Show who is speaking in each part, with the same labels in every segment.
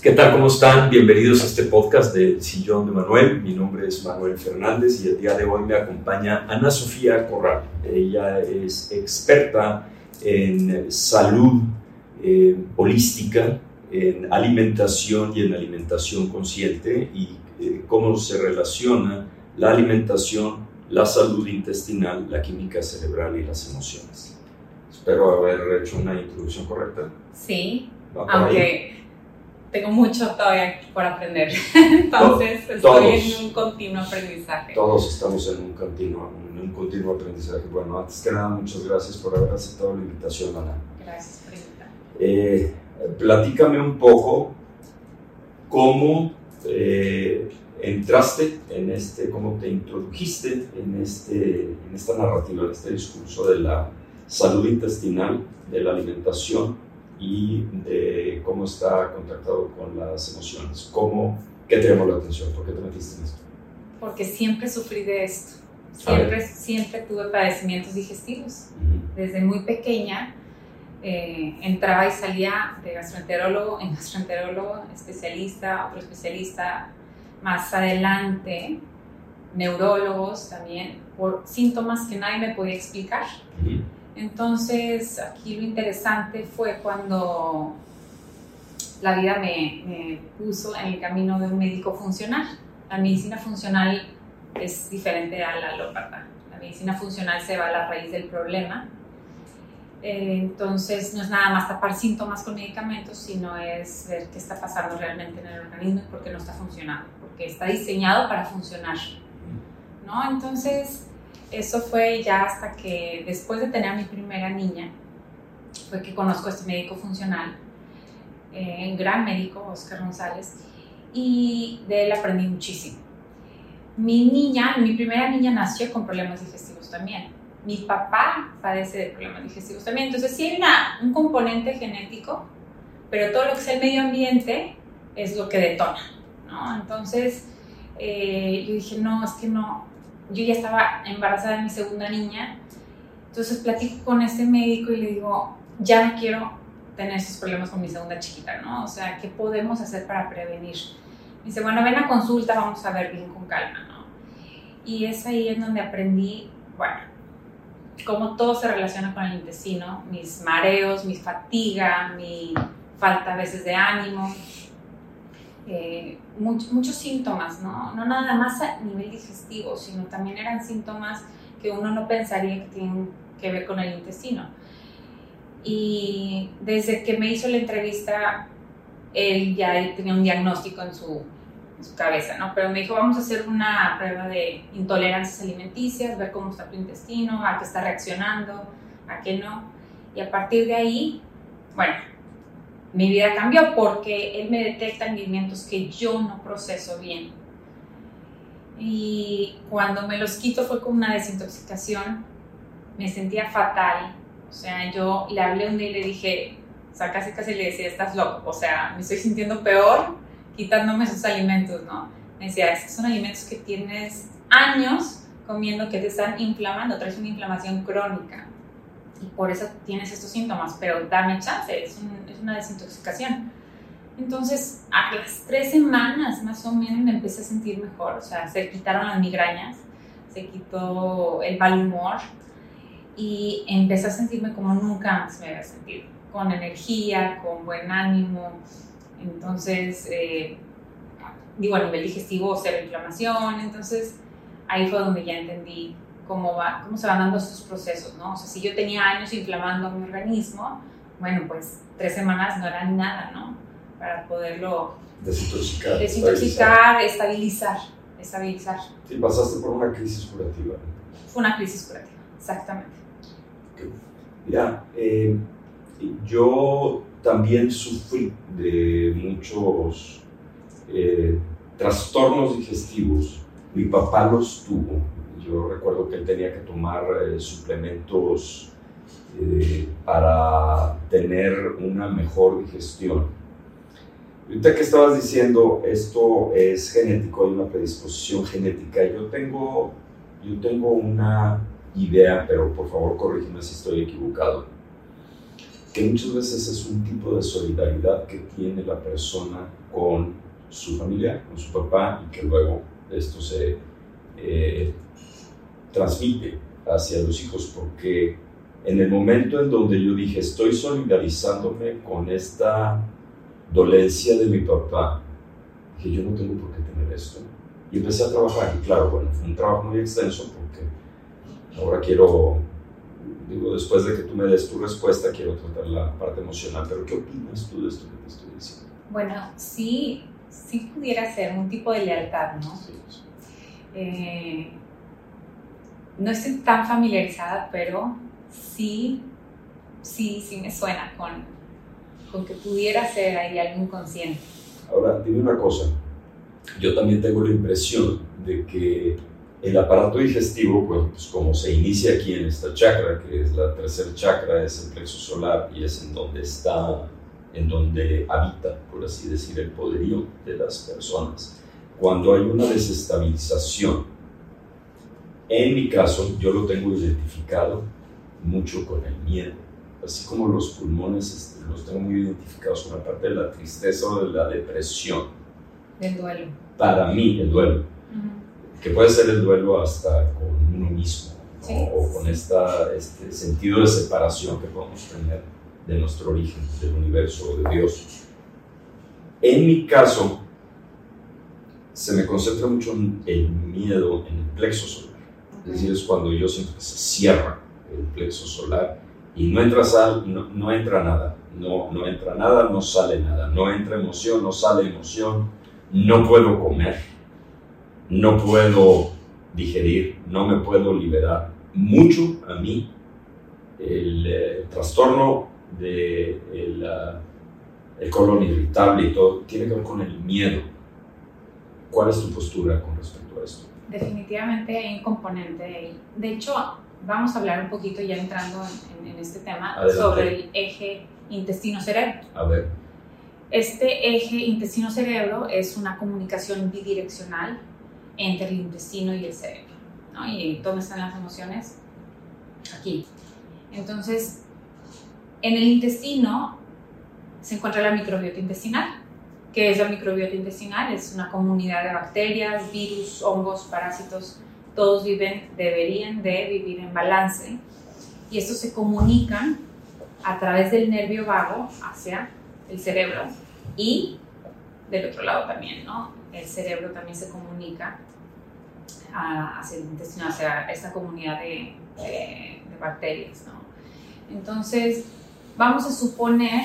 Speaker 1: ¿Qué tal? ¿Cómo están? Bienvenidos a este podcast del Sillón de Manuel. Mi nombre es Manuel Fernández y el día de hoy me acompaña Ana Sofía Corral. Ella es experta en salud eh, holística, en alimentación y en alimentación consciente y eh, cómo se relaciona la alimentación, la salud intestinal, la química cerebral y las emociones. Espero haber hecho una introducción correcta.
Speaker 2: Sí, aunque tengo mucho todavía por aprender. Entonces estoy en un continuo aprendizaje.
Speaker 1: Todos estamos en un continuo, en un continuo aprendizaje. Bueno, antes que nada, muchas gracias por haber aceptado la invitación, Ana.
Speaker 2: Gracias por invitarme.
Speaker 1: Eh, platícame un poco cómo eh, entraste en este, cómo te introdujiste en, este, en esta narrativa, en este discurso de la salud intestinal, de la alimentación y de cómo está contactado con las emociones. ¿Cómo, ¿Qué te llamó la atención? ¿Por qué te metiste en esto?
Speaker 2: Porque siempre sufrí de esto. Siempre, siempre tuve padecimientos digestivos. Desde muy pequeña eh, entraba y salía de gastroenterólogo en gastroenterólogo, especialista, otro especialista, más adelante, neurólogos también, por síntomas que nadie me podía explicar. Entonces, aquí lo interesante fue cuando la vida me, puso en el camino de un médico funcional. La medicina funcional es diferente a la alópata. La medicina funcional se va a la raíz del problema. Eh, entonces, no es nada más tapar síntomas con medicamentos, sino es ver qué está pasando realmente en el organismo y por qué no está funcionando, porque está diseñado para funcionar. ¿no? Entonces, eso fue ya hasta que después de tener a mi primera niña, fue que conozco a este médico funcional, eh, un gran médico, Oscar González, y de él aprendí muchísimo. Mi niña, mi primera niña nació con problemas digestivos también. Mi papá padece de problemas digestivos también. Entonces sí hay un componente genético, pero todo lo que es el medio ambiente es lo que detona. ¿no? Entonces eh, yo dije, no, es que no, yo ya estaba embarazada de mi segunda niña, entonces platico con este médico y le digo, ya no quiero tener esos problemas con mi segunda chiquita, ¿no? O sea, ¿qué podemos hacer para prevenir? Me dice, bueno, ven a consulta, vamos a ver bien con calma, ¿no? Y es ahí en donde aprendí, bueno, cómo todo se relaciona con el intestino, mis mareos, mi fatiga, mi falta a veces de ánimo, muchos síntomas, ¿no? no nada más a nivel digestivo, sino también eran síntomas que uno no pensaría que tienen que ver con el intestino. Y desde que me hizo la entrevista, él ya tenía un diagnóstico en su, en su cabeza, ¿no? Pero me dijo, vamos a hacer una prueba de intolerancias alimenticias, ver cómo está tu intestino, a qué está reaccionando, a qué no. Y a partir de ahí, bueno, mi vida cambió porque él me detecta alimentos que yo no proceso bien. Y cuando me los quito fue como una desintoxicación, me sentía fatal. O sea, yo le hablé un día y le dije, o sea, casi casi le decía, estás loco. O sea, me estoy sintiendo peor quitándome esos alimentos, ¿no? Me decía, estos son alimentos que tienes años comiendo que te están inflamando, traes una inflamación crónica y por eso tienes estos síntomas, pero dame chance, es, es, una desintoxicación. Entonces, a las tres semanas más o menos me empecé a sentir mejor, o sea, se quitaron las migrañas, se quitó el mal humor y empecé a sentirme como nunca más me había sentido, con energía, con buen ánimo. Entonces, eh, digo, a nivel digestivo, cero inflamación, entonces ahí fue donde ya entendí cómo, va, cómo se van dando estos procesos, ¿no? O sea, si yo tenía años inflamando mi organismo, bueno, pues tres semanas no eran nada, ¿no? Para poderlo
Speaker 1: desintoxicar,
Speaker 2: desintoxicar estabilizar. estabilizar,
Speaker 1: Sí, pasaste por una crisis curativa.
Speaker 2: Fue una crisis curativa, exactamente.
Speaker 1: Mira, eh, yo también sufrí de muchos, eh, trastornos digestivos, mi papá los tuvo. Yo recuerdo que él tenía que tomar eh, suplementos eh, para tener una mejor digestión. Ahorita que estabas diciendo, esto es genético, hay una predisposición genética. Yo tengo, yo tengo una idea, pero por favor corrígeme si estoy equivocado, que muchas veces es un tipo de solidaridad que tiene la persona con su familia, con su papá, y que luego esto se eh, transmite hacia los hijos, porque en el momento en donde yo dije, estoy solidarizándome con esta dolencia de mi papá, que yo no tengo por qué tener esto. Y empecé a trabajar, y claro, bueno, fue un trabajo muy extenso porque ahora quiero, digo, después de que tú me des tu respuesta, quiero tratar la parte emocional, pero ¿qué opinas tú de esto que te estoy diciendo?
Speaker 2: Bueno, sí, sí pudiera ser un tipo de lealtad, ¿no? Sí, eh, no estoy tan familiarizada, pero sí, sí, sí me suena con, con que pudiera ser ahí algo inconsciente.
Speaker 1: Ahora, dime una cosa. Yo también tengo la impresión de que el aparato digestivo, pues como se inicia aquí en esta chakra, que es la tercera chakra, es el plexo solar y es en donde está, en donde habita, por así decir, el poderío de las personas. Cuando hay una desestabilización, en mi caso, yo lo tengo identificado mucho con el miedo, así como los pulmones este, los tengo muy identificados con la parte de la tristeza o de la depresión.
Speaker 2: El duelo.
Speaker 1: Para mí, el duelo que puede ser el duelo hasta con uno mismo, o con esta, este sentido de separación que podemos tener de nuestro origen, del universo, de Dios. En mi caso, se me concentra mucho en el miedo en el plexo solar. Es decir, es cuando que se cierra el plexo solar y no entra sal, no, no entra nada, no, no entra nada, no sale nada, no entra emoción, no sale emoción, no puedo comer no puedo digerir, no me puedo liberar. Mucho a mí el, eh, trastorno de el, colon irritable y todo tiene que ver con el miedo. ¿Cuál es tu postura con respecto?
Speaker 2: Definitivamente hay un componente ahí. De hecho, vamos a hablar un poquito ya entrando en, este tema sobre el eje intestino-cerebro.
Speaker 1: A ver.
Speaker 2: Este eje intestino-cerebro es una comunicación bidireccional entre el intestino y el cerebro. ¿no? ¿Y dónde están las emociones? Aquí. Entonces, en el intestino se encuentra la microbiota intestinal. ¿Qué es la microbiota intestinal? Es una comunidad de bacterias, virus, hongos, parásitos. Todos viven, deberían de vivir en balance. Y estos se comunican a través del nervio vago hacia el cerebro y del otro lado también, ¿no? El cerebro también se comunica hacia el intestino, hacia esta comunidad de, de, bacterias. ¿no? Entonces, vamos a suponer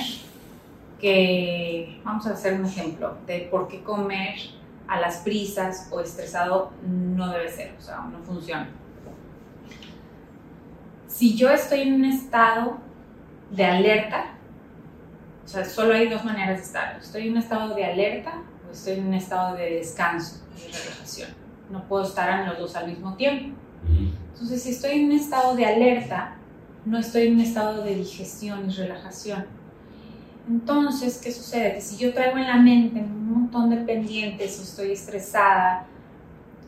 Speaker 2: que, vamos a hacer un ejemplo de por qué comer a las prisas o estresado no debe ser, o sea, no funciona. Si yo estoy en un estado de alerta, o sea, solo hay dos maneras de estar. Estoy en un estado de alerta o estoy en un estado de descanso y relajación no puedo estar en los dos al mismo tiempo. Entonces, si estoy en un estado de alerta, no estoy en un estado de digestión y relajación. Entonces, ¿qué sucede? Que si yo traigo en la mente un montón de pendientes o estoy estresada,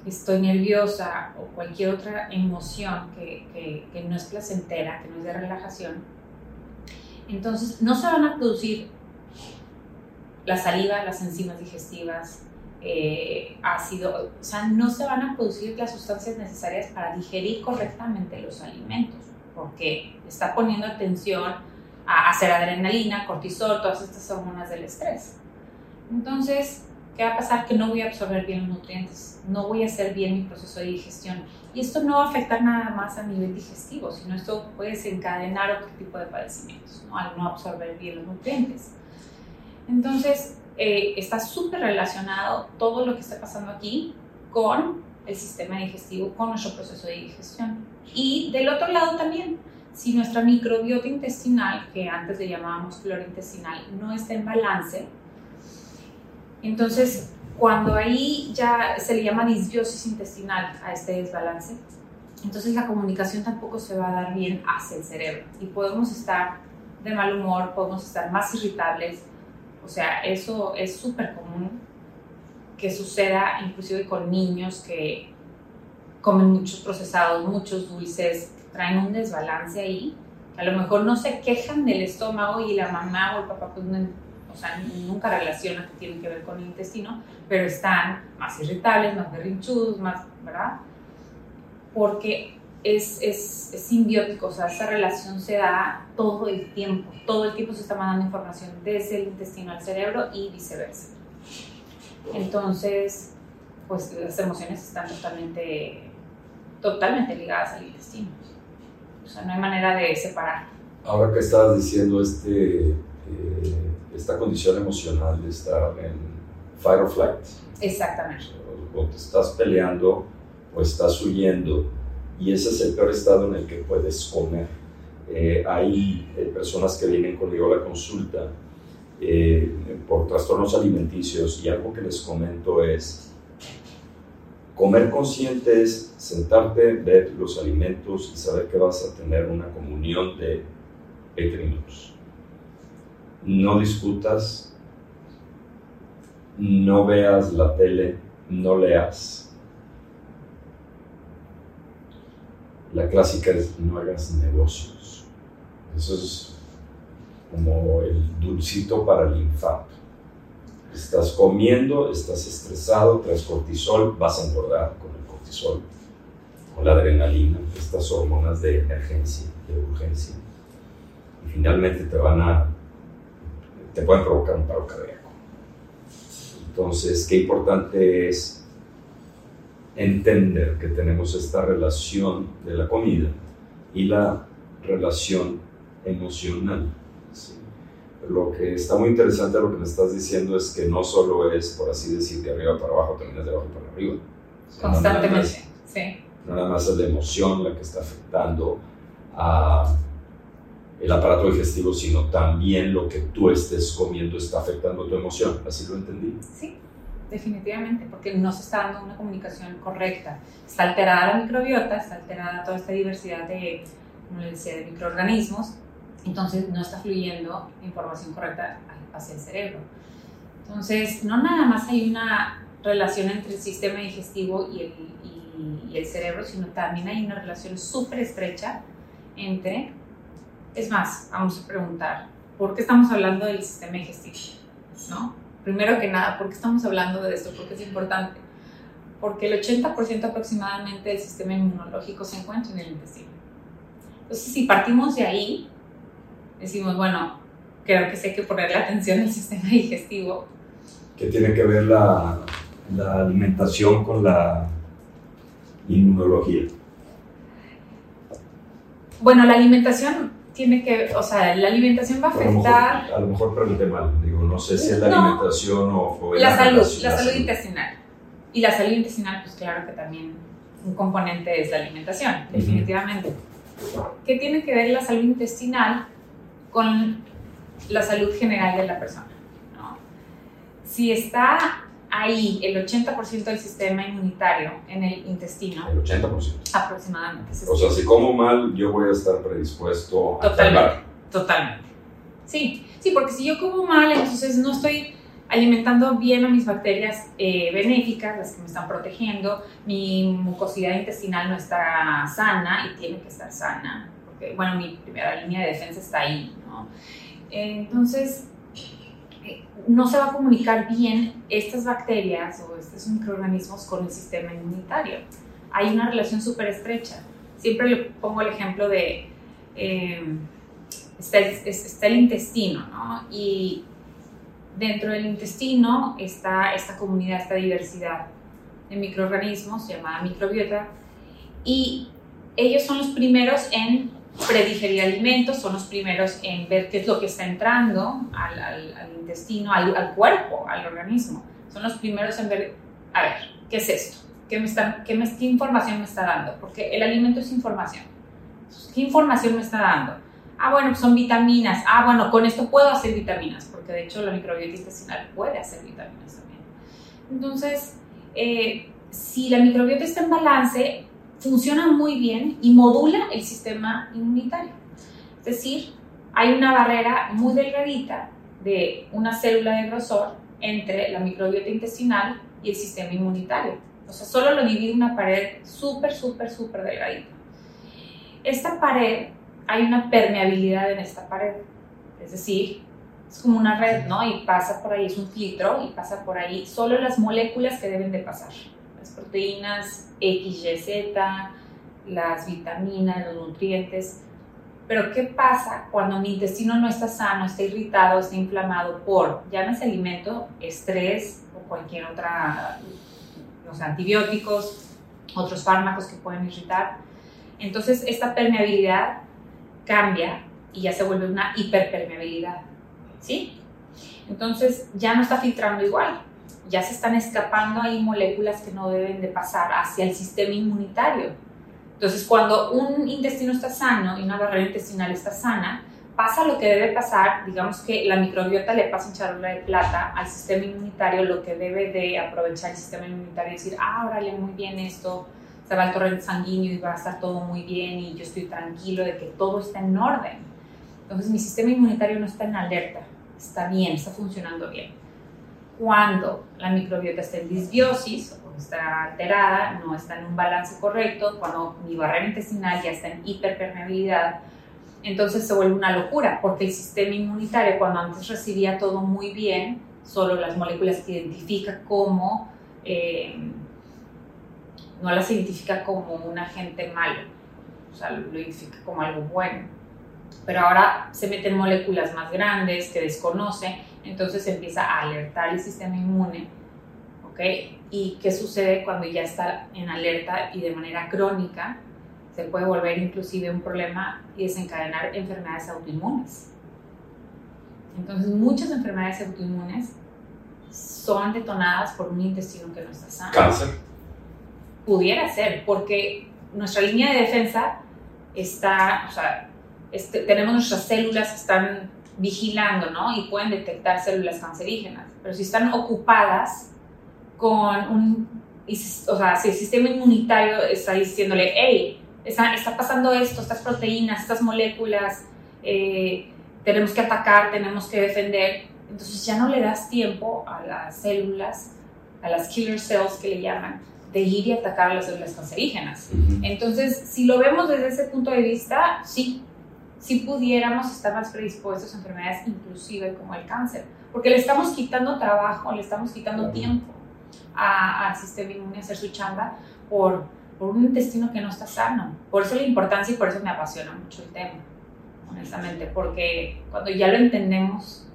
Speaker 2: estoy nerviosa o cualquier otra emoción que, no es placentera, que no es de relajación, entonces no se van a producir la saliva, las enzimas digestivas, eh, ácido, o sea, no se van a producir las sustancias necesarias para digerir correctamente los alimentos, porque está poniendo atención a hacer adrenalina, cortisol, todas estas hormonas del estrés. Entonces, ¿qué va a pasar? Que no voy a absorber bien los nutrientes, no voy a hacer bien mi proceso de digestión. Y esto no va a afectar nada más a nivel digestivo, sino esto puede desencadenar otro tipo de padecimientos, ¿no? al no absorber bien los nutrientes. Entonces, eh, está súper relacionado todo lo que está pasando aquí con el sistema digestivo, con nuestro proceso de digestión. Y del otro lado también, si nuestra microbiota intestinal, que antes le llamábamos flora intestinal, no está en balance, entonces Cuando ahí ya se le llama disbiosis intestinal a este desbalance, entonces la comunicación tampoco se va a dar bien hacia el cerebro y podemos estar de mal humor, podemos estar más irritables. O sea, eso es súper común que suceda inclusive con niños que comen muchos procesados, muchos dulces, traen un desbalance ahí. A lo mejor no se quejan del estómago y la mamá o el papá pues o sea, nunca relaciona que tiene que ver con el intestino, pero están más irritables, más berrinchudos, más, ¿verdad? Porque es, es, es, simbiótico, o sea, esa relación se da todo el tiempo, todo el tiempo se está mandando información desde el intestino al cerebro y viceversa. Entonces, pues las emociones están totalmente, totalmente ligadas al intestino. O sea, no hay manera de separar.
Speaker 1: Ahora que estabas diciendo este, eh, esta condición emocional de estar en fight or flight.
Speaker 2: Exactamente.
Speaker 1: O te estás peleando o estás huyendo y ese es el peor estado en el que puedes comer. Eh, hay eh, personas que vienen conmigo a la consulta eh, por trastornos alimenticios y algo que les comento es, comer consciente es sentarte, ver los alimentos y saber que vas a tener una comunión de 20 minutos. No discutas, no veas la tele, no leas La clásica es no hagas negocios. Eso es como el dulcito para el infarto. Estás comiendo, estás estresado, traes cortisol, vas a engordar con el cortisol, con la adrenalina, estas hormonas de emergencia, de urgencia. Y finalmente te van a, te pueden provocar un paro cardíaco. Entonces, qué importante es entender que tenemos esta relación de la comida y la relación emocional. Lo que está muy interesante lo que me estás diciendo es que no solo es, por así decir, de arriba para abajo, también es de abajo para arriba.
Speaker 2: Constantemente, sí.
Speaker 1: No nada más es la emoción la que está afectando a el aparato digestivo, sino también lo que tú estés comiendo está afectando tu emoción. ¿Así lo entendí?
Speaker 2: Sí definitivamente, porque no se está dando una comunicación correcta. Está alterada la microbiota, está alterada toda esta diversidad de, como les decía, de microorganismos, entonces no está fluyendo información correcta hacia el cerebro. Entonces, no nada más hay una relación entre el sistema digestivo y el, y, el cerebro, sino también hay una relación súper estrecha entre, es más, vamos a preguntar, ¿por qué estamos hablando del sistema digestivo? ¿No? Primero que nada, ¿por qué estamos hablando de esto? Porque es importante. Porque el 80% aproximadamente del sistema inmunológico se encuentra en el intestino. Entonces, si partimos de ahí, decimos, bueno, creo que sí hay que ponerle atención al sistema digestivo.
Speaker 1: ¿Qué tiene que ver la, la alimentación con la inmunología?
Speaker 2: Bueno, la alimentación tiene que, o sea, la alimentación va a afectar...
Speaker 1: A lo mejor, pregunté mal, digo, no sé si es la alimentación o,
Speaker 2: la, salud, la, salud intestinal. Y la salud intestinal, pues claro que también un componente es la alimentación, definitivamente. ¿Qué tiene que ver la salud intestinal con la salud general de la persona? ¿no? Si está ahí el 80% del sistema inmunitario en el intestino.
Speaker 1: El 80%.
Speaker 2: Aproximadamente.
Speaker 1: O sea, si como mal, yo voy a estar predispuesto
Speaker 2: a Totalmente. Totalmente. Sí, sí, porque si yo como mal, entonces no estoy alimentando bien a mis bacterias eh, benéficas, las que me están protegiendo, mi mucosidad intestinal no está sana y tiene que estar sana, porque, bueno, mi primera línea de defensa está ahí, Entonces, no se va a comunicar bien estas bacterias o estos microorganismos con el sistema inmunitario. Hay una relación súper estrecha. Siempre le pongo el ejemplo de, eh, está, el intestino, ¿no? Y dentro del intestino está esta comunidad, esta diversidad de microorganismos llamada microbiota y ellos son los primeros en predigerir alimentos, son los primeros en ver qué es lo que está entrando al, intestino, al, cuerpo, al organismo. Son los primeros en ver, a ver, ¿qué es esto? ¿Qué, me está, ¿Qué información me está dando? Porque el alimento es información. ¿Qué información me está dando? Ah, bueno, pues son vitaminas. Ah, bueno, con esto puedo hacer vitaminas, porque de hecho la microbiota intestinal puede hacer vitaminas también. Entonces, eh, si la microbiota está en balance, funciona muy bien y modula el sistema inmunitario. Es decir, hay una barrera muy delgadita de una célula de grosor entre la microbiota intestinal y el sistema inmunitario. O sea, solo lo divide una pared súper, súper, súper delgadita. Esta pared, hay una permeabilidad en esta pared. Es decir, es como una red, ¿no? Y pasa por ahí, es un filtro y pasa por ahí solo las moléculas que deben de pasar. Proteínas X, Y, Z, las vitaminas, los nutrientes. Pero ¿qué pasa cuando mi intestino no está sano, está irritado, está inflamado por, llámese alimento, estrés o cualquier otra, los antibióticos, otros fármacos que pueden irritar? Entonces esta permeabilidad cambia y ya se vuelve una hiperpermeabilidad, ¿sí? Entonces ya no está filtrando igual, ya se están escapando ahí moléculas que no deben de pasar hacia el sistema inmunitario entonces, cuando un intestino está sano y una barrera intestinal está sana, pasa lo que debe pasar, digamos que la microbiota le pasa un charola de plata al sistema inmunitario, lo que debe de aprovechar el sistema inmunitario y decir, ah, órale, muy bien esto, se va al torrente sanguíneo y va a estar todo muy bien y yo estoy tranquilo de que todo está en orden. Entonces mi sistema inmunitario no está en alerta, está bien, está funcionando bien. Cuando la microbiota está en disbiosis está alterada, no está en un balance correcto, cuando mi barrera intestinal ya está en hiperpermeabilidad, entonces se vuelve una locura, porque el sistema inmunitario, cuando antes recibía todo muy bien, solo las moléculas que identifica como, eh, no las identifica como un agente malo, o sea, lo identifica como algo bueno. Pero ahora se meten moléculas más grandes que desconoce, entonces empieza a alertar el sistema inmune, ¿ok? y qué sucede cuando ya está en alerta y de manera crónica se puede volver inclusive un problema y desencadenar enfermedades autoinmunes. Entonces muchas enfermedades autoinmunes son detonadas por un intestino que no está sano.
Speaker 1: Cáncer.
Speaker 2: Pudiera ser, porque nuestra línea de defensa está, o sea, este, tenemos nuestras células que están vigilando, ¿no? Y pueden detectar células cancerígenas, pero si están ocupadas con un, o sea, si el sistema inmunitario está diciéndole, hey, está, está pasando esto, estas proteínas, estas moléculas, eh, tenemos que atacar, tenemos que defender, entonces ya no le das tiempo a las células, a las killer cells que le llaman, de ir y atacar a las células cancerígenas. Entonces, si lo vemos desde ese punto de vista, sí, sí pudiéramos estar más predispuestos a enfermedades inclusive como el cáncer, porque le estamos quitando trabajo, le estamos quitando tiempo al sistema inmune a hacer su chamba por, por un intestino que no está sano. Por eso la importancia y por eso me apasiona mucho el tema, honestamente, porque cuando ya lo entendemos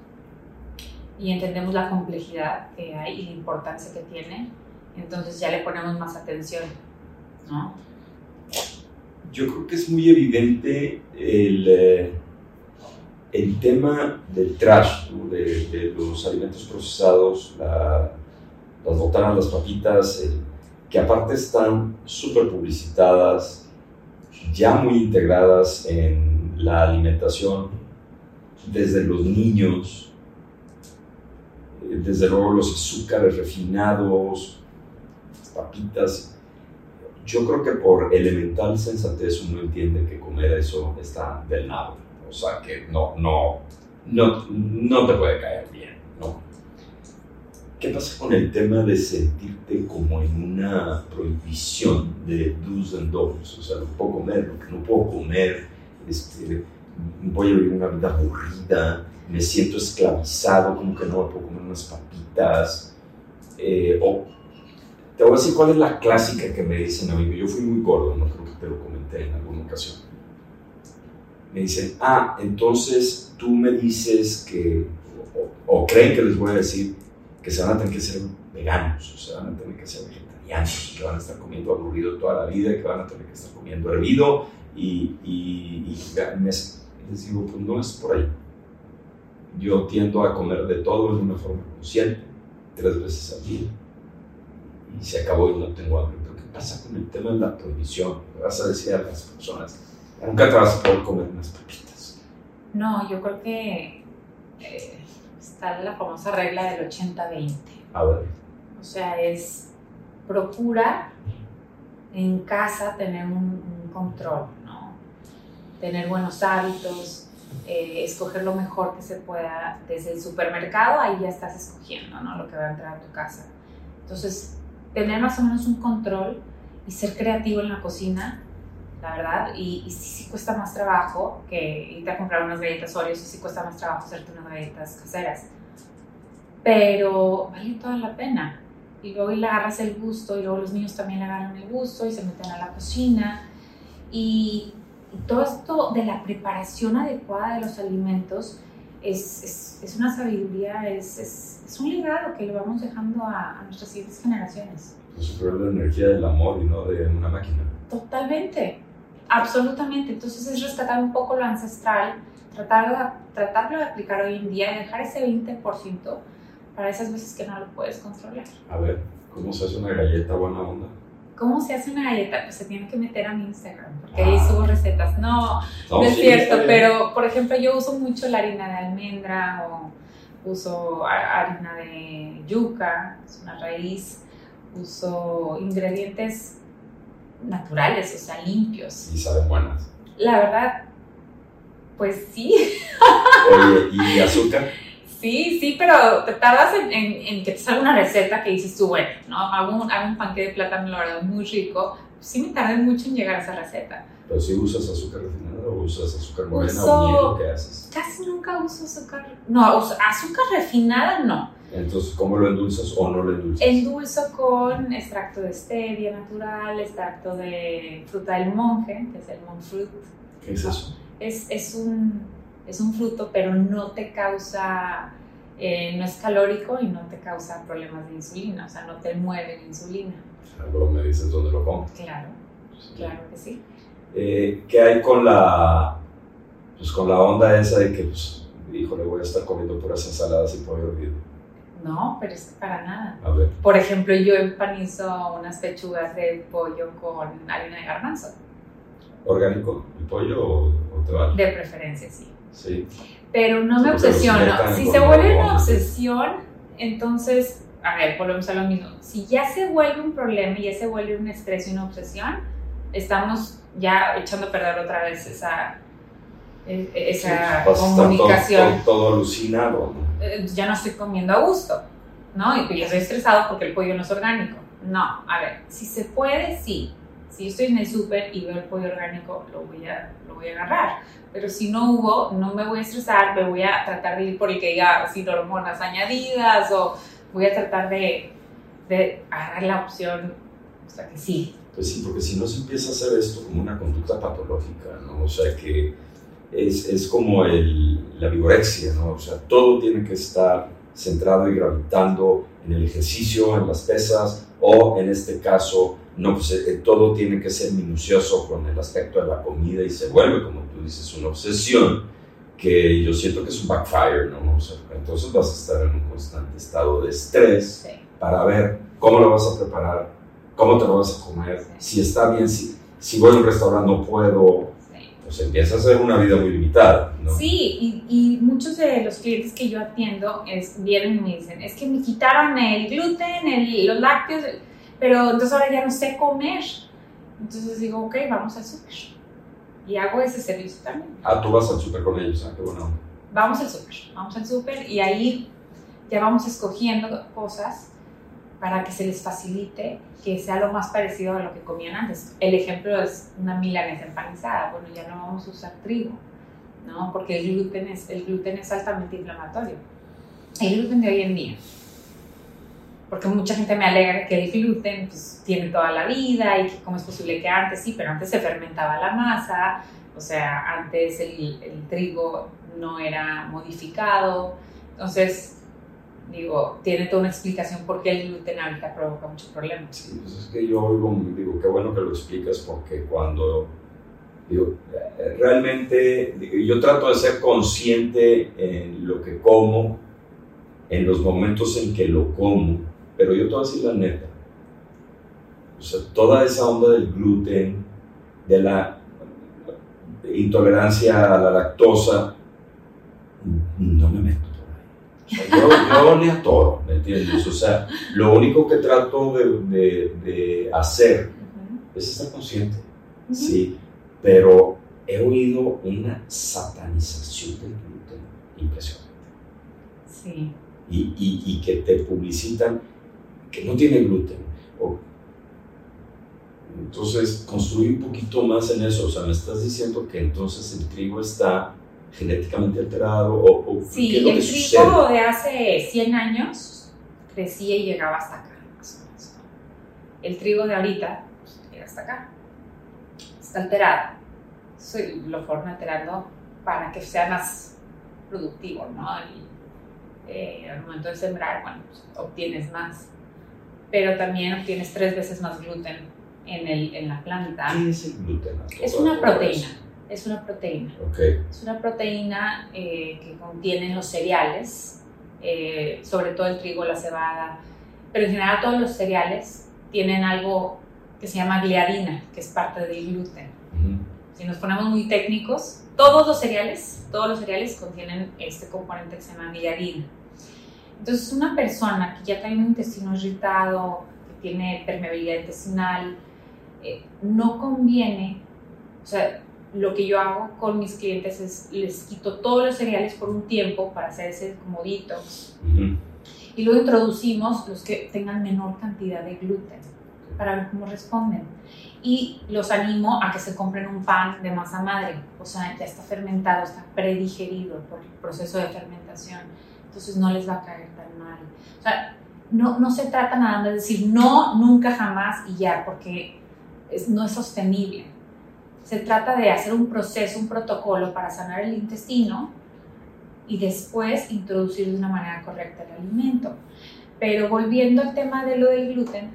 Speaker 2: y entendemos la complejidad que hay y la importancia que tiene, entonces ya le ponemos más atención, ¿no?
Speaker 1: Yo creo que es muy evidente el, eh, el tema del trash, de, de, los alimentos procesados, la, las botanas, las papitas, que aparte están súper publicitadas, ya muy integradas en la alimentación, desde los niños, eh, desde luego los azúcares refinados, las papitas. Yo creo que por elemental sensatez uno entiende que comer eso está del nada. O sea, que no, no, no, no te puede caer bien, ¿no? ¿Qué pasa con el tema de sentirte como en una prohibición de do's and don'ts? O sea, lo puedo comer, lo que no puedo comer, este, voy a vivir una vida aburrida, me siento esclavizado, como que no puedo comer unas papitas. Eh, o te voy a decir cuál es la clásica que me dicen a mí. Yo fui muy gordo, no creo que te lo comenté en alguna ocasión. Me dicen, ah, entonces tú me dices que, o, o creen que les voy a decir, que se van a tener que ser veganos, o se van a tener que ser vegetarianos, que van a estar comiendo aburrido toda la vida, que van a tener que estar comiendo hervido y, y, y les digo, pues no es por ahí. Yo tiendo a comer de todo de una forma consciente, tres veces al día, y se acabó y no tengo hambre. Pero ¿qué pasa con el tema de la prohibición? Le vas a decir a las personas, nunca te vas a poder comer unas papitas.
Speaker 2: No, yo creo que... Eh, está la famosa regla del 80-20.
Speaker 1: A ver.
Speaker 2: O sea, es procura en casa tener un, control, ¿no? Tener buenos hábitos, eh, escoger lo mejor que se pueda desde el supermercado, ahí ya estás escogiendo, ¿no? Lo que va a entrar a tu casa. Entonces, tener más o menos un control y ser creativo en la cocina, la verdad, y, y sí, sí, cuesta más trabajo que irte a comprar unas galletas Oreos, y sí cuesta más trabajo hacerte unas galletas caseras, pero vale toda la pena. Y luego le agarras el gusto, y luego los niños también le agarran el gusto y se meten a la cocina. Y, todo esto de la preparación adecuada de los alimentos es, es, es una sabiduría, es, es, un legado que le vamos dejando a, a nuestras siguientes generaciones.
Speaker 1: Es la energía del amor y no de una máquina.
Speaker 2: Totalmente, absolutamente. Entonces es rescatar un poco lo ancestral, tratar tratarlo de aplicar hoy en día y dejar ese 20% para esas veces que no lo puedes controlar.
Speaker 1: A ver, ¿cómo se hace una galleta buena onda?
Speaker 2: ¿Cómo se hace una galleta? Pues se tiene que meter a mi Instagram, porque ahí ah. subo recetas. No, no, es cierto, pero por ejemplo yo uso mucho la harina de almendra o uso harina de yuca, es una raíz, uso ingredientes naturales, o sea, limpios.
Speaker 1: Y saben buenas.
Speaker 2: La verdad, pues sí.
Speaker 1: Oye, ¿y azúcar?
Speaker 2: Sí, sí, pero te tardas en, en, que te salga una receta que dices tú, bueno, ¿no? Hago un, hago un panque de plátano, la verdad, muy rico. Sí me tardé mucho en llegar a esa receta.
Speaker 1: ¿Pero si usas azúcar refinada o usas azúcar morena o miel? ¿Qué haces?
Speaker 2: Casi nunca uso azúcar... No, azúcar refinada no.
Speaker 1: Entonces, ¿cómo lo endulzas o no lo endulzas?
Speaker 2: Endulzo con extracto de stevia natural, extracto de fruta del monje, que es el monk fruit.
Speaker 1: ¿Qué es eso?
Speaker 2: Es, es un es un fruto, pero no te causa, eh, no es calórico y no te causa problemas de insulina, o sea, no te mueve la insulina.
Speaker 1: Luego me dices dónde lo compro.
Speaker 2: Claro, claro que sí.
Speaker 1: Eh, ¿Qué hay con la, pues con la onda esa de que, pues, híjole, voy a estar comiendo puras ensaladas y pollo hervido?
Speaker 2: No, pero es que para nada.
Speaker 1: A ver.
Speaker 2: Por ejemplo, yo empanizo unas pechugas de pollo con harina de garbanzo.
Speaker 1: ¿Orgánico el pollo o, o te vale?
Speaker 2: De preferencia, sí.
Speaker 1: Sí.
Speaker 2: Pero no me obsesiono. Si se vuelve una obsesión, entonces, a ver, volvemos a lo mismo. Si ya se vuelve un problema y ya se vuelve un estrés y una obsesión, estamos ya echando a perder otra vez esa, e, esa comunicación.
Speaker 1: Todo, todo, alucinado.
Speaker 2: Eh, ya no estoy comiendo a gusto, ¿no? Y ya estoy estresado porque el pollo no es orgánico. No, a ver, si se puede, sí. Si estoy en el súper y veo el pollo orgánico, lo voy, a, lo voy a agarrar pero si no hubo, no me voy a estresar, me voy a tratar de ir por el que diga sin hormonas añadidas o voy a tratar de, de agarrar la opción, o sea, que sí.
Speaker 1: Pues sí, porque si no se empieza a hacer esto como una conducta patológica, ¿no? O sea, que es, es como el, la vigorexia, ¿no? O sea, todo tiene que estar centrado y gravitando en el ejercicio, en las pesas, o en este caso, no, pues eh, todo tiene que ser minucioso con el aspecto de la comida y se vuelve, como tú dices, una obsesión que yo siento que es un backfire, ¿no? O sea, entonces vas a estar en un constante estado de estrés para ver cómo lo vas a preparar, cómo te lo vas a comer, si está bien, si, si voy a un restaurante no puedo, pues empieza a ser una vida muy limitada, ¿no?
Speaker 2: Sí, y, y, muchos de los clientes que yo atiendo es, vienen y me dicen, es que me quitaron el gluten, el, los lácteos, pero entonces ahora ya no sé comer. Entonces digo, ok, vamos al súper. Y hago ese servicio también.
Speaker 1: Ah, tú vas al súper con ellos, ah, qué bueno.
Speaker 2: Vamos al súper, vamos al súper y ahí ya vamos escogiendo cosas para que se les facilite que sea lo más parecido a lo que comían antes. El ejemplo es una milanesa empanizada. Bueno, ya no vamos a usar trigo, ¿no? Porque el gluten es, el gluten es altamente inflamatorio. El gluten de hoy en día porque mucha gente me alegra que el gluten pues, tiene toda la vida y que cómo es posible que antes sí, pero antes se fermentaba la masa, o sea, antes el, trigo no era modificado, entonces digo, tiene toda una explicación por qué el gluten ahorita provoca muchos problemas.
Speaker 1: Sí, pues es que yo digo, qué bueno que lo explicas porque cuando, digo, realmente yo trato de ser consciente en lo que como, en los momentos en que lo como, pero yo te voy a decir la neta. O sea, toda esa onda del gluten, de la intolerancia a la lactosa, no me meto por ahí. O yo, le atoro, ¿me entiendes? O sea, lo único que trato de, de, hacer es estar consciente, sí, pero he oído una satanización del gluten impresionante.
Speaker 2: Sí.
Speaker 1: Y, y, y que te publicitan que no tiene gluten. entonces, construir un poquito más en eso. O sea, me estás diciendo que entonces el trigo está genéticamente alterado o,
Speaker 2: sí, el trigo de hace 100 años crecía y llegaba hasta acá. El trigo de ahorita pues, llega hasta acá. Está alterado. lo fueron alterando para que sea más productivo, ¿no? Y eh, al momento de sembrar, bueno, pues, obtienes más. Pero también obtienes tres veces más gluten en, el, en la planta.
Speaker 1: ¿Qué es el gluten?
Speaker 2: Es una proteína es una proteína.
Speaker 1: Okay.
Speaker 2: Es una proteína eh, que contiene los cereales, eh, sobre todo el trigo, la cebada, pero en general todos los cereales tienen algo que se llama gliadina, que es parte del gluten. Si nos ponemos muy técnicos, todos los cereales, todos los cereales contienen este componente que se llama gliadina. Entonces, una persona que ya tiene un intestino irritado, que tiene permeabilidad intestinal, eh, no conviene, o sea, lo que yo hago con mis clientes es les quito todos los cereales por un tiempo para hacer ese comodito. Y luego introducimos los que tengan menor cantidad de gluten para ver cómo responden. Y los animo a que se compren un pan de masa madre, o sea, ya está fermentado, está predigerido por el proceso de fermentación, entonces no les va a caer tan mal. O sea, no, no se trata nada de decir no, nunca, jamás y ya, porque es, no es sostenible se trata de hacer un proceso, un protocolo para sanar el intestino y después introducir de una manera correcta el alimento. Pero volviendo al tema de lo del gluten,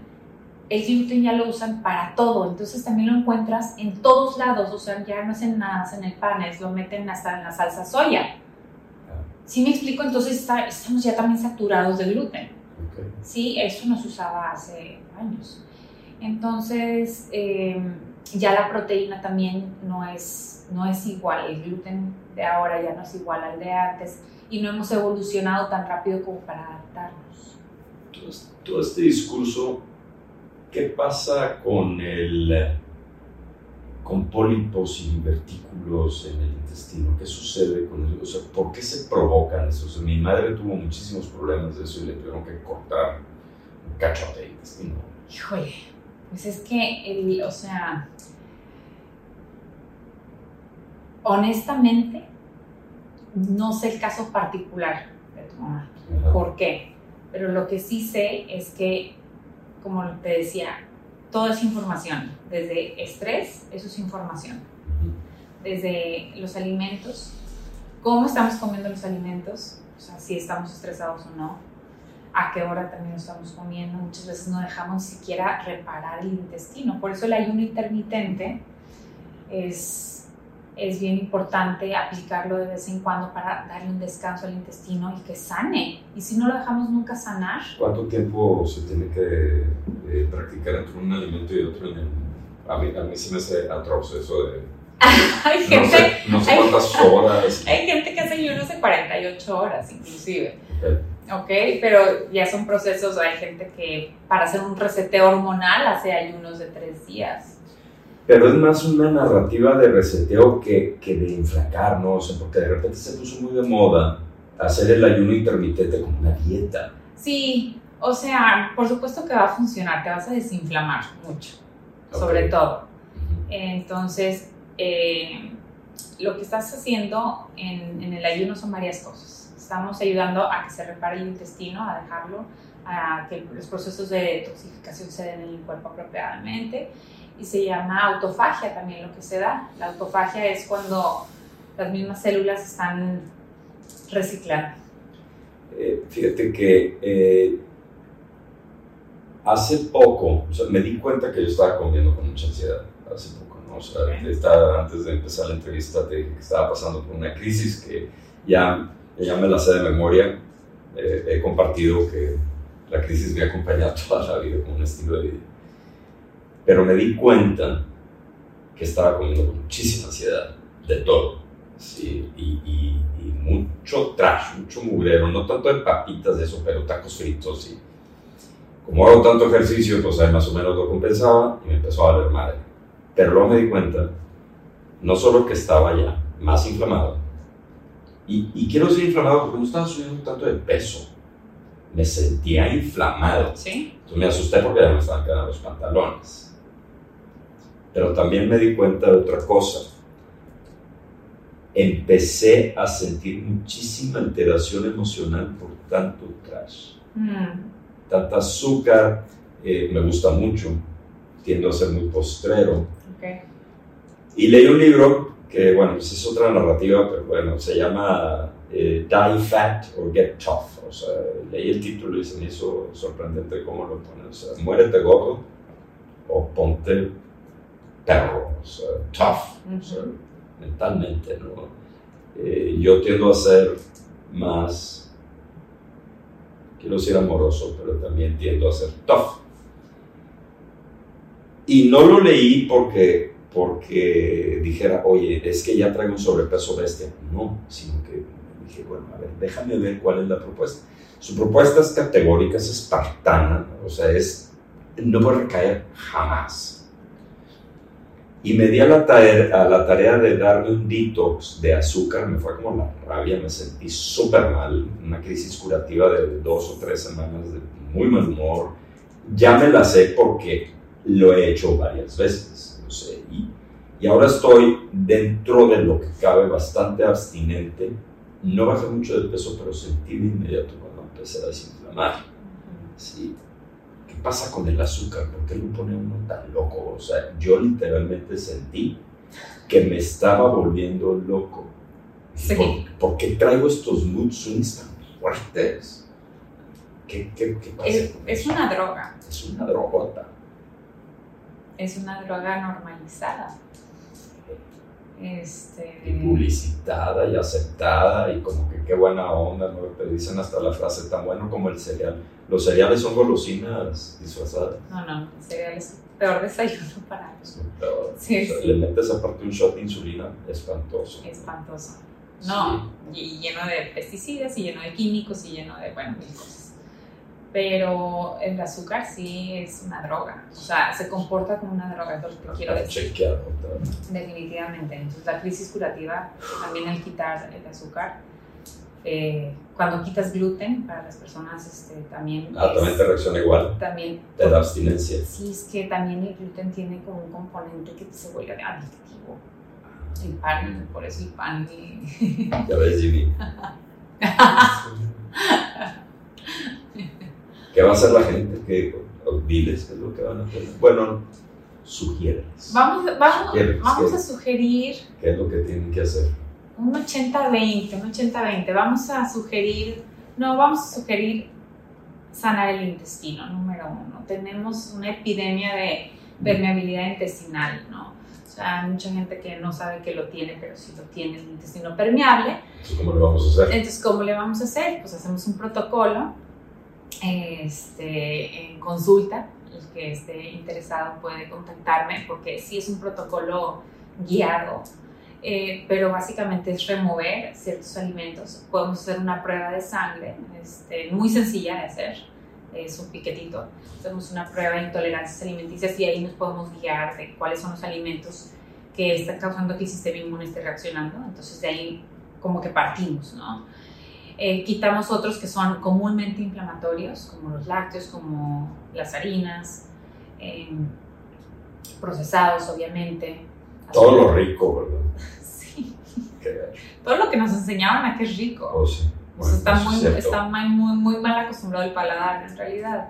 Speaker 2: el gluten ya lo usan para todo, entonces también lo encuentras en todos lados, o sea, ya no hacen nada más en el pan, es lo meten hasta en la salsa soya. ¿Sí me explico? Entonces estamos ya también saturados de gluten. Sí, eso no se usaba hace años. Entonces, eh, ya la proteína también no es, no es igual, el gluten de ahora ya no es igual al de antes y no hemos evolucionado tan rápido como para adaptarnos.
Speaker 1: Todo, este discurso, ¿qué pasa con el con pólipos y divertículos en el intestino? ¿Qué sucede con eso? ¿por qué se provocan eso? mi madre tuvo muchísimos problemas de eso y le tuvieron que cortar un cachote de intestino.
Speaker 2: Híjole, pues es que, el, o sea, honestamente, no sé el caso particular de tu mamá. ¿Por qué? Pero lo que sí sé es que, como te decía, todo es información. Desde estrés, eso es información. Desde los alimentos, cómo estamos comiendo los alimentos, o sea, si estamos estresados o no, a qué hora también estamos comiendo. Muchas veces no dejamos siquiera reparar el intestino. Por eso el ayuno intermitente es, es bien importante aplicarlo de vez en cuando para darle un descanso al intestino y que sane. Y si no lo dejamos nunca sanar.
Speaker 1: ¿Cuánto tiempo se tiene que eh, practicar entre un alimento y otro? a, mí, a mí sí me hace atroz eso de
Speaker 2: hay gente,
Speaker 1: no sé, cuántas horas.
Speaker 2: Hay gente que hace ayunos de 48 horas, inclusive. ¿ok? Pero ya son procesos, hay gente que para hacer un reseteo hormonal hace ayunos de tres días.
Speaker 1: Pero es más una narrativa de reseteo que, que de inflacar, ¿no? O sea, porque de repente se puso muy de moda hacer el ayuno intermitente como una dieta.
Speaker 2: Sí, o sea, por supuesto que va a funcionar, te vas a desinflamar mucho, sobre todo. Entonces, eh, lo que estás haciendo en, en el ayuno son varias cosas estamos ayudando a que se repare el intestino, a dejarlo, a que los procesos de detoxificación se den en el cuerpo apropiadamente. Y se llama autofagia también lo que se da. La autofagia es cuando las mismas células están reciclando.
Speaker 1: Eh, fíjate que eh, hace poco, me di cuenta que yo estaba comiendo con mucha ansiedad, hace poco, ¿no? O sea, estaba, antes de empezar la entrevista te dije que estaba pasando por una crisis que ya ya me la sé de memoria. Eh, he compartido que la crisis me ha acompañado toda la vida como un estilo de vida. Pero me di cuenta que estaba comiendo con muchísima ansiedad, de todo. Sí, y, y, y, mucho trash, mucho mugrero, no tanto de papitas de eso, pero tacos fritos. Y como hago tanto ejercicio, pues ahí más o menos lo compensaba y me empezó a valer madre. Pero luego me di cuenta, no solo que estaba ya más inflamado, y, y quiero decir inflamado porque no estaba subiendo tanto de peso, me sentía inflamado.
Speaker 2: ¿Sí?
Speaker 1: Entonces me asusté porque ya me estaban quedando los pantalones. Pero también me di cuenta de otra cosa. Empecé a sentir muchísima alteración emocional por tanto trash.
Speaker 2: Mm.
Speaker 1: Tanta azúcar, eh, me gusta mucho, tiendo a ser muy postrero.
Speaker 2: Okay.
Speaker 1: Y leí un libro que, bueno, pues es otra narrativa, pero bueno, se llama eh, Die Fat or Get Tough. O sea, leí el título y se me hizo sorprendente cómo lo pone. O sea, muérete gordo o ponte perro, o sea, tough, o sea, mentalmente, ¿no? Eh, yo tiendo a ser más, quiero decir amoroso, pero también tiendo a ser tough. Y no lo leí porque, porque dijera, oye, es que ya traigo un sobrepeso bestia. No, sino que dije, bueno, a ver, déjame ver cuál es la propuesta. Su propuesta es categórica, es espartana, o sea, es, no a recaer jamás. Y me di a la, tarea, a la tarea de darme un detox de azúcar, me fue como la rabia, me sentí súper mal, una crisis curativa de dos o tres semanas de muy mal humor. Ya me la sé porque lo he hecho varias veces, no sé, y, y ahora estoy dentro de lo que cabe bastante abstinente. No bajé mucho de peso, pero sentí de inmediato cuando empecé a desinflamar. Sí. ¿Qué pasa con el azúcar? ¿Por qué lo pone uno tan loco? O sea, yo literalmente sentí que me estaba volviendo loco.
Speaker 2: Sí.
Speaker 1: ¿Por, por qué traigo estos mood swings tan fuertes? ¿Qué, qué, qué pasa?
Speaker 2: Es, una droga,
Speaker 1: Es una drogota.
Speaker 2: es una droga normalizada. Este,
Speaker 1: Y publicitada y aceptada y como que qué buena onda, ¿no? Te dicen hasta la frase tan bueno como el cereal. Los cereales son golosinas disfrazadas.
Speaker 2: No, no, el cereal es el peor desayuno para
Speaker 1: Es lo peor.
Speaker 2: Sí,
Speaker 1: O sea,
Speaker 2: sí.
Speaker 1: Le metes aparte un shot de insulina espantoso.
Speaker 2: espantoso. No, y lleno de pesticidas y lleno de químicos y lleno de, bueno, mil cosas. Pero el azúcar sí es una droga. O sea, se comporta como una droga, es lo que te quiero decir.
Speaker 1: Otra vez.
Speaker 2: Definitivamente. Entonces, la crisis curativa, también al quitar el azúcar, eh, cuando quitas gluten, para las personas este, también.
Speaker 1: Ah,
Speaker 2: es-
Speaker 1: también te reacciona igual.
Speaker 2: también
Speaker 1: Te da abstinencia.
Speaker 2: Sí, es que también el gluten tiene como un componente que se vuelve adictivo. El pan, por eso el pan. y-
Speaker 1: Ya ves, Jimmy. ¿Qué va a hacer la gente? ¿Qué, o diles qué es lo que van a hacer. Bueno, sugieres.
Speaker 2: Vamos, vamos,
Speaker 1: Sugieres,
Speaker 2: vamos a sugerir
Speaker 1: ¿Qué es lo que tienen que hacer?
Speaker 2: un 80-20, un 80-20. Vamos a sugerir, no, vamos a sugerir sanar el intestino, número uno. Tenemos una epidemia de permeabilidad intestinal, ¿no? O sea, hay mucha gente que no sabe que lo tiene, pero sí lo tiene el intestino permeable.
Speaker 1: Entonces, ¿Cómo lo vamos a hacer?
Speaker 2: Entonces, ¿cómo le vamos a hacer? Pues hacemos un protocolo este, en consulta. El que esté interesado puede contactarme porque sí es un protocolo guiado, eh, pero básicamente es remover ciertos alimentos. Podemos hacer una prueba de sangre, este, muy sencilla de hacer, es un piquetito. Hacemos una prueba de intolerancias alimenticias y ahí nos podemos guiar de cuáles son los alimentos que están causando que el sistema inmune esté reaccionando. Entonces, de ahí como que partimos, ¿no? Eh, quitamos otros que son comúnmente inflamatorios, como los lácteos, como las harinas, eh, procesados, obviamente.
Speaker 1: Todo lo rico, ¿verdad?
Speaker 2: Sí, todo lo que nos enseñaban a que es rico.
Speaker 1: oh, sí.
Speaker 2: Está,
Speaker 1: es
Speaker 2: muy,
Speaker 1: cierto.
Speaker 2: está muy, muy, muy mal acostumbrado el paladar, en realidad.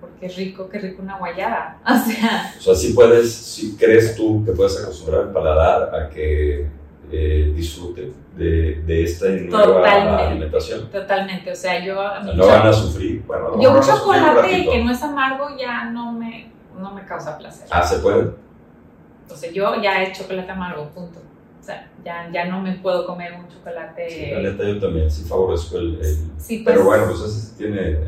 Speaker 2: Porque es rico, que rico una guayaba. O sea,
Speaker 1: O sea, si puedes, si crees tú que puedes acostumbrar el paladar a que eh, disfrute de, de esta nueva
Speaker 2: Totalmente.
Speaker 1: alimentación.
Speaker 2: totalmente. O sea, yo. a mí
Speaker 1: No van a sufrir. Bueno,
Speaker 2: Yo un chocolate que no es amargo ya no me, no me causa placer.
Speaker 1: Ah, se puede.
Speaker 2: Sea, yo ya he chocolate amargo, punto. O sea, ya, ya no me puedo comer un chocolate.
Speaker 1: Sí, la neta, yo también sí favorezco el. el-
Speaker 2: Sí, pues,
Speaker 1: pero bueno, pues ese tiene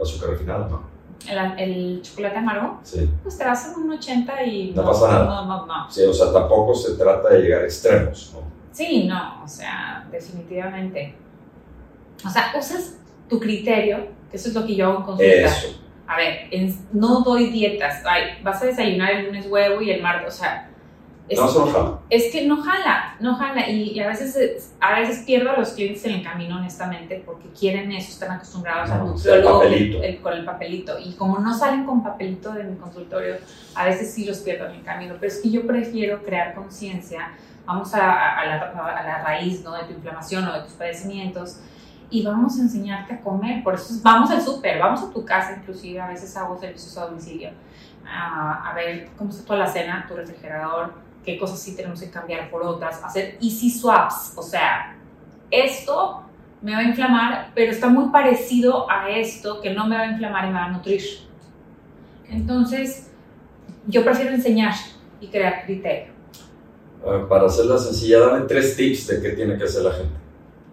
Speaker 1: azúcar refinada, ¿no?
Speaker 2: El, el chocolate amargo,
Speaker 1: Sí.
Speaker 2: pues te vas en un 80 y
Speaker 1: No pasa nada.
Speaker 2: No, no, no.
Speaker 1: Sí, o sea, tampoco se trata de llegar a extremos, ¿no?
Speaker 2: Sí, no, o sea, definitivamente. O sea, usas tu criterio, que eso es lo que yo hago en consulta.
Speaker 1: Eso.
Speaker 2: A ver, no doy dietas. Ay, vas a desayunar el lunes huevo y el martes, o sea,
Speaker 1: es, no, no jala.
Speaker 2: Es que no jala, no jala. Y, a, veces, a veces pierdo a los clientes en el camino, honestamente, porque quieren eso, están acostumbrados al nutriólogo con el papelito. Y como no salen con papelito de mi consultorio, a veces sí los pierdo en el camino. Pero es que yo prefiero crear conciencia. Vamos a, a, la, a, la, raíz ¿no? de tu inflamación o de tus padecimientos y vamos a enseñarte a comer. Por eso vamos al súper, vamos a tu casa, inclusive a veces hago servicios a domicilio. a ver cómo está toda la cena, tu refrigerador, qué cosas sí tenemos que cambiar por otras, hacer easy swaps, o sea, esto me va a inflamar, pero está muy parecido a esto que no me va a inflamar y me va a nutrir. Entonces, yo prefiero enseñar y crear criterio.
Speaker 1: Para hacerla sencilla, dame tres tips de qué tiene que hacer la gente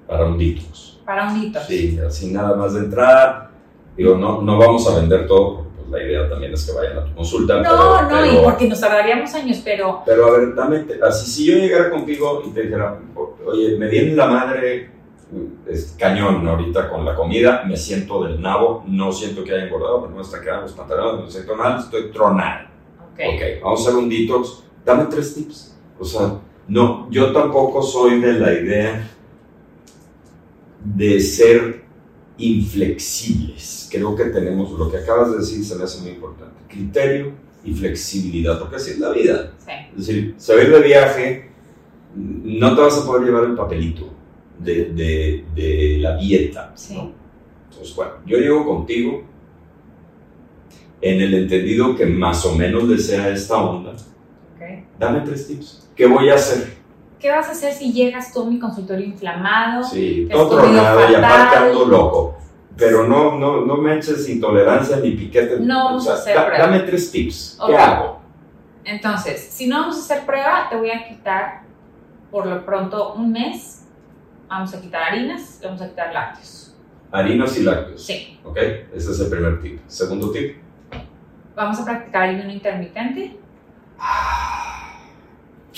Speaker 1: para un detox.
Speaker 2: Para un detox.
Speaker 1: Sí, así nada más de entrar. Digo, no, no vamos a vender todo la idea también es que vayan a tu consulta.
Speaker 2: No, no, y porque nos tardaríamos años, pero...
Speaker 1: Pero a ver, dame, así si yo llegara contigo y te dijera, oye, me viene la madre, es cañón ahorita con la comida, me siento del nabo, no siento que haya engordado, pero no está quedando los pantalones, no siento mal, estoy tronado. Ok. Ok, vamos a hacer un detox. Dame tres tips. O sea, no, yo tampoco soy de la idea de ser inflexibles. Creo que tenemos, lo que acabas de decir se me hace muy importante, criterio y flexibilidad, porque así es la vida. Es decir, saber de viaje, no te vas a poder llevar el papelito de, de, de la dieta. Entonces, bueno, yo llego contigo en el entendido que más o menos desea esta onda. Dame tres tips. ¿Qué voy a hacer?
Speaker 2: ¿Qué vas a hacer si llegas tú a mi consultorio inflamado?
Speaker 1: Sí, todo tronado y aparte loco. Pero no, no, no me eches intolerancia ni piquete.
Speaker 2: No vamos a hacer prueba.
Speaker 1: Dame tres tips. ¿Qué hago?
Speaker 2: Entonces, si no vamos a hacer prueba, te voy a quitar por lo pronto un mes. Vamos a quitar harinas, vamos a quitar lácteos.
Speaker 1: Harinas y lácteos.
Speaker 2: Sí.
Speaker 1: Ok, ese es el primer tip. Segundo tip.
Speaker 2: Vamos a practicar ayuno intermitente. Ah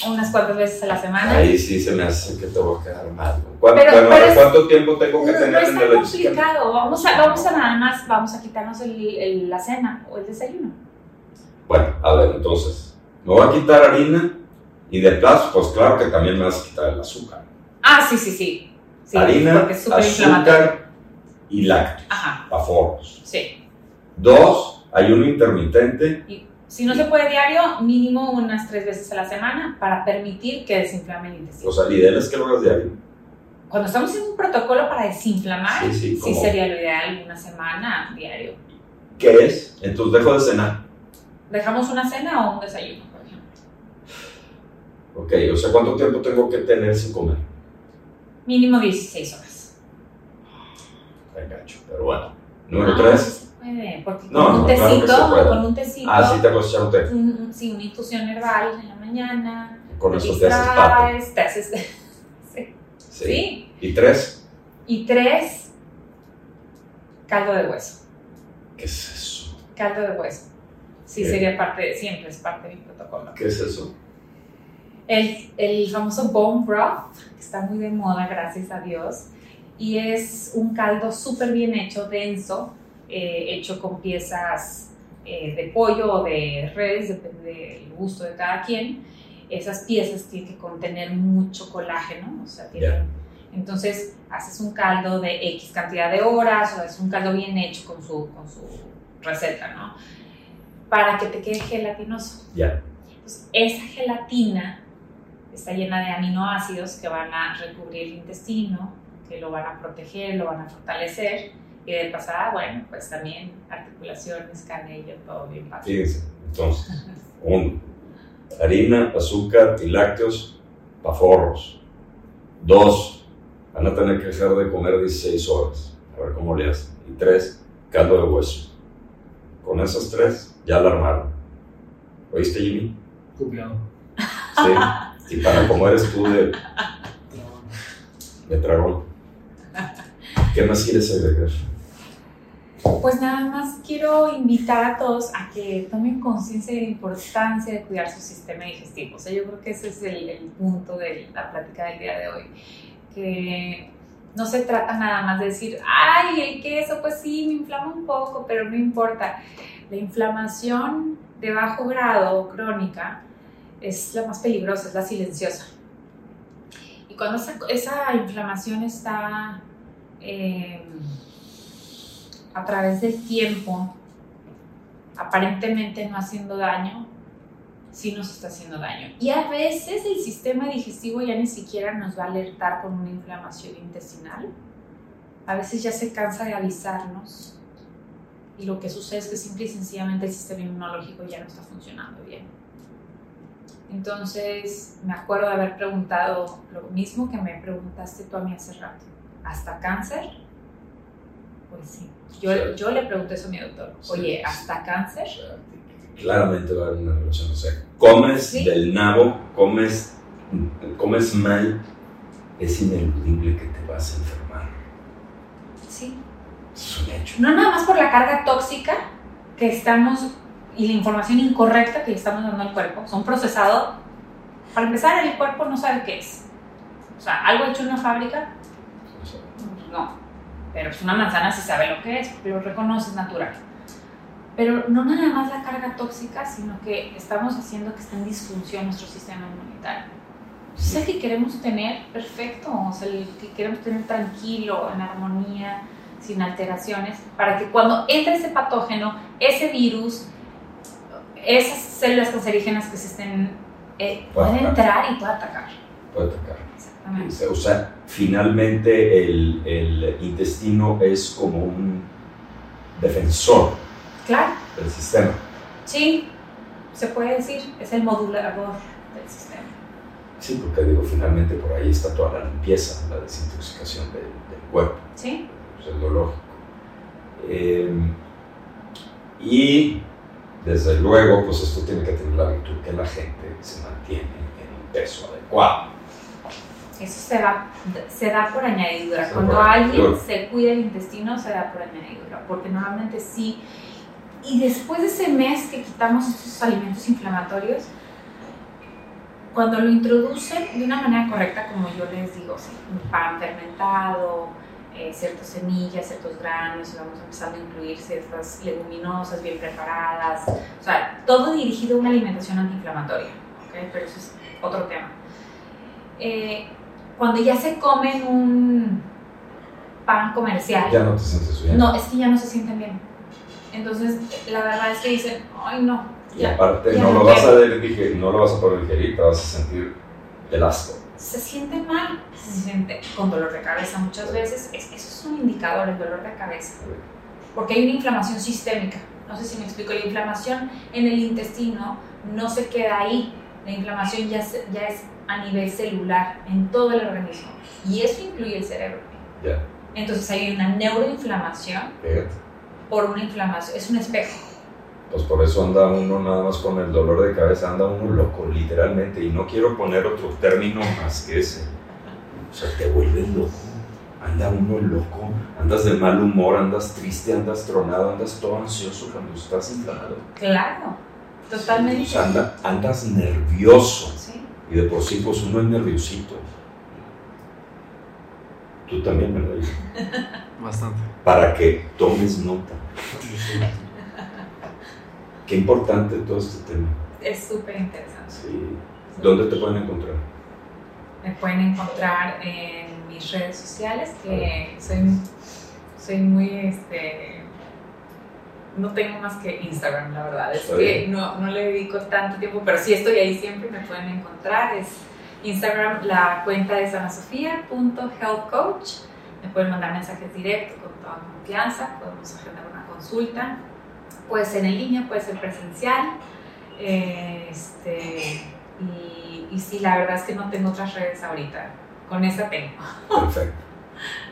Speaker 2: unas cuantas veces a la semana.
Speaker 1: Ahí sí se me hace que te voy a quedar mal. ¿Cuánto, ¿cuánto tiempo tengo que tener
Speaker 2: en el complicado. Vamos a, vamos a nada más, vamos a quitarnos el, la cena o el desayuno.
Speaker 1: Bueno, a ver, entonces, me voy a quitar harina y de plazo, pues claro que también me vas a quitar el azúcar.
Speaker 2: Ah, sí, sí, sí. sí
Speaker 1: harina, azúcar y lácteos.
Speaker 2: Ajá.
Speaker 1: Paforros.
Speaker 2: Sí.
Speaker 1: Dos, ayuno intermitente.
Speaker 2: Y si no se puede diario, mínimo unas tres veces a la semana para permitir que desinflame el intestino.
Speaker 1: O sea, la ideal es que lo hagas diario.
Speaker 2: Cuando estamos en un protocolo para desinflamar, sí, sería lo ideal una semana diario.
Speaker 1: ¿Qué es? Entonces dejo de cenar.
Speaker 2: ¿Dejamos una cena o un desayuno, por ejemplo?
Speaker 1: Ok, o sea, ¿cuánto tiempo tengo que tener sin comer?
Speaker 2: Mínimo 16 horas.
Speaker 1: gacho, pero bueno. Número 3
Speaker 2: porque con un tecito, con un tecito.
Speaker 1: Ah, sí, te echar un té.
Speaker 2: sí, una infusión herbal en la mañana.
Speaker 1: Con eso te haces
Speaker 2: Te haces sí.
Speaker 1: sí. ¿Y tres?
Speaker 2: Y tres, caldo de hueso.
Speaker 1: ¿Qué es eso?
Speaker 2: Caldo de hueso. Sí, sería parte, siempre es parte de mi protocolo.
Speaker 1: ¿Qué es eso?
Speaker 2: El, el famoso bone broth, que está muy de moda, gracias a Dios. Y es un caldo súper bien hecho, denso, eh, hecho con piezas eh, de pollo o de res, depende del gusto de cada quien. Esas piezas tienen que contener mucho colágeno, o sea, entonces haces un caldo de X cantidad de horas o es un caldo bien hecho con su, con su receta, ¿no? Para que te quede gelatinoso.
Speaker 1: Ya.
Speaker 2: esa gelatina está llena de aminoácidos que van a recubrir el intestino, que lo van a proteger, lo van a fortalecer y de pasada, bueno, pues también articulaciones, canello, todo bien fácil.
Speaker 1: Fíjense, entonces, uno, harina, azúcar y lácteos, paforros. Dos, van a tener que dejar de comer 16 horas, a ver cómo le hacen. Y tres, caldo de hueso. Con esas tres, ya la armaron. ¿Oíste, Jimmy?
Speaker 3: Copiado.
Speaker 1: Sí, y para cómo eres tú de... De tragón. ¿Qué más quieres agregar?
Speaker 2: Pues nada más quiero invitar a todos a que tomen conciencia de la importancia de cuidar su sistema digestivo. O sea, yo creo que ese es el, punto de la plática del día de hoy. Que no se trata nada más de decir, ay, el queso, pues sí, me inflama un poco, pero no importa. La inflamación de bajo grado crónica es la más peligrosa, es la silenciosa. Y cuando esa, esa inflamación está eh, a través del tiempo, aparentemente no haciendo daño, sí nos está haciendo daño. Y a veces el sistema digestivo ya ni siquiera nos va a alertar con una inflamación intestinal. A veces ya se cansa de avisarnos y lo que sucede es que simple y sencillamente el sistema inmunológico ya no está funcionando bien. Entonces, me acuerdo de haber preguntado lo mismo que me preguntaste tú a mí hace rato. ¿Hasta cáncer? Pues sí. Yo, yo le pregunté eso a mi doctor. Oye, ¿hasta cáncer?
Speaker 1: claramente va a haber una relación. O sea, comes del nabo, comes, comes mal, es ineludible que te vas a enfermar.
Speaker 2: Sí.
Speaker 1: Es un hecho.
Speaker 2: No nada más por la carga tóxica que estamos y la información incorrecta que le estamos dando al cuerpo. Son procesados. Para empezar, el cuerpo no sabe qué es. O sea, algo hecho en una fábrica, no. Pero pues una manzana sí sabe lo que es, porque lo reconoce, es natural. Pero no nada más la carga tóxica, sino que estamos haciendo que esté en disfunción nuestro sistema inmunitario. Es el que queremos tener perfecto, o sea, el que queremos tener tranquilo, en armonía, sin alteraciones, para que cuando entre ese patógeno, ese virus, esas células cancerígenas que se estén, eh, puede entrar y puede atacar.
Speaker 1: Puede atacar.
Speaker 2: Exactamente.
Speaker 1: O sea, finalmente el, el intestino es como un defensor
Speaker 2: Claro,
Speaker 1: del sistema.
Speaker 2: sí, se puede decir, es el modulador del sistema.
Speaker 1: Sí, porque digo, finalmente por ahí está toda la limpieza, la desintoxicación del, del cuerpo.
Speaker 2: ¿Sí?
Speaker 1: Pues es lo lógico. Eh, y desde luego, pues esto tiene que tener la virtud que la gente se mantiene en un peso adecuado.
Speaker 2: Eso se, va, se da por añadidura. Cuando
Speaker 1: da
Speaker 2: alguien se cuida el intestino, se da por añadidura. Porque normalmente sí. Y después de ese mes que quitamos estos alimentos inflamatorios, cuando lo introducen de una manera correcta, como yo les digo, un pan fermentado, eh, ciertas semillas, ciertos granos, y vamos empezando a incluir ciertas leguminosas bien preparadas, o sea, todo dirigido a una alimentación antiinflamatoria, ¿ok? Pero eso es otro tema. Eh, cuando ya se comen un pan comercial,
Speaker 1: Ya no te sientes bien.
Speaker 2: no, es que ya no se sienten bien. Entonces, la verdad es que dicen, ay no,
Speaker 1: y
Speaker 2: ya,
Speaker 1: aparte
Speaker 2: ya
Speaker 1: no
Speaker 2: no
Speaker 1: lo vas a
Speaker 2: quiero".
Speaker 1: digerir, no lo vas a poder digerir, te vas a sentir el asco.
Speaker 2: se siente mal, se siente con dolor de cabeza muchas veces. Es, eso es un indicador, el dolor de cabeza, porque hay una inflamación sistémica. No sé si me explico, la inflamación en el intestino no se queda ahí, la inflamación ya, se- ya es a nivel celular, en todo el organismo, y eso incluye el cerebro.
Speaker 1: Ya,
Speaker 2: Entonces hay una neuroinflamación
Speaker 1: fíjate.
Speaker 2: por una inflamación, es un espejo.
Speaker 1: Pues por eso anda uno nada más con el dolor de cabeza, anda uno loco, literalmente. Y no quiero poner otro término más que ese. O sea, te vuelves loco. Anda uno loco, andas de mal humor, andas triste, andas tronado, andas todo ansioso cuando estás inflamado.
Speaker 2: Claro, totalmente.
Speaker 1: O sea, anda- andas nervioso. Y de por sí, pues uno es nerviosito. Tú también, ¿verdad?
Speaker 3: Bastante.
Speaker 1: Para que tomes nota. Qué importante todo este tema.
Speaker 2: Es súper interesante.
Speaker 1: Sí. ¿Dónde te pueden encontrar?
Speaker 2: Me pueden encontrar en mis redes sociales, que soy, soy muy, este, no tengo más que Instagram, la verdad. Es
Speaker 1: Está
Speaker 2: que no, no le dedico tanto tiempo, pero sí estoy ahí siempre, me pueden encontrar. Es Instagram, la cuenta es anasofia.healthcoach. Me pueden mandar mensajes directos con toda confianza, podemos agendar una consulta. Puede ser en línea, puede ser presencial. Eh, Este, y, y sí, la verdad es que no tengo otras redes ahorita. Con esa tengo.
Speaker 1: Perfecto.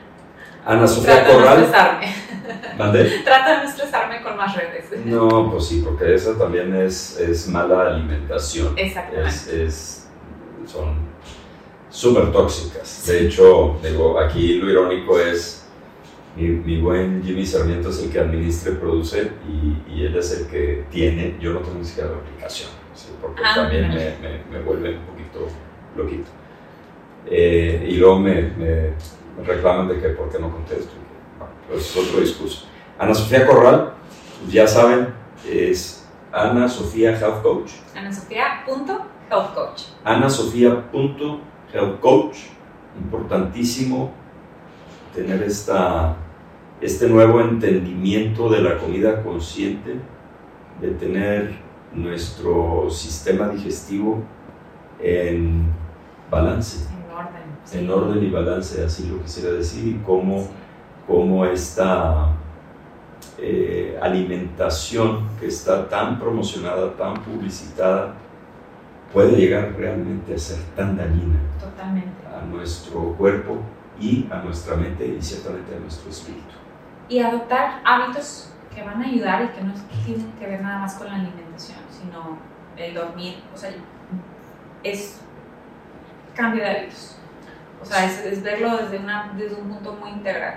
Speaker 1: Ana Sofía
Speaker 2: Trata de no
Speaker 1: Corral.
Speaker 2: estresarme.
Speaker 1: ¿Mandé?
Speaker 2: Trata de no estresarme con más redes.
Speaker 1: No, pues sí, porque esa también es, es mala alimentación.
Speaker 2: Exactamente.
Speaker 1: Es, es- son súper tóxicas. De hecho, digo, aquí lo irónico es Mi, buen Jimmy Sarmiento es el que administra y produce y, él es el que tiene, yo no tengo ni siquiera la aplicación, porque ah, también me, me, vuelve un poquito loquito. Eh, y luego me, me, reclaman de que por qué no contesto. pues es otro discurso. Ana Sofía Corral, ya saben, es Ana Sofía Health Coach.
Speaker 2: Ana Sofía Health Coach.
Speaker 1: Ana Sofía Health Coach. Importantísimo tener esta, este nuevo entendimiento de la comida consciente, de tener nuestro sistema digestivo en balance.
Speaker 2: En orden.
Speaker 1: En orden y balance, así lo quisiera decir, y cómo, cómo esta eh, alimentación que está tan promocionada, tan publicitada, puede llegar realmente a ser tan dañina a nuestro cuerpo y a nuestra mente y ciertamente a nuestro espíritu.
Speaker 2: Y adoptar hábitos que van a ayudar y que no tienen que ver nada más con la alimentación, sino el dormir, o sea, es cambio de hábitos. O sea, es, verlo desde, una, desde un punto muy integral.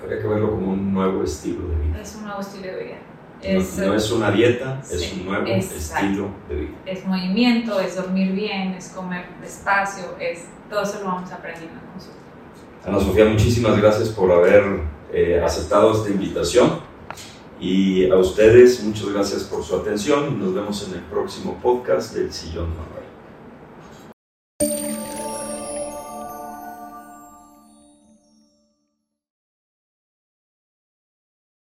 Speaker 1: Habría que verlo como un nuevo estilo de vida.
Speaker 2: Es un nuevo estilo de vida.
Speaker 1: no, es una dieta, es un nuevo estilo de vida.
Speaker 2: Es movimiento, es dormir bien, es comer despacio, es, todo eso lo vamos aprendiendo con nosotros.
Speaker 1: Ana Sofía, muchísimas gracias por haber eh, aceptado esta invitación. Y a ustedes, muchas gracias por su atención nos vemos en el próximo podcast del Sillón Manuel.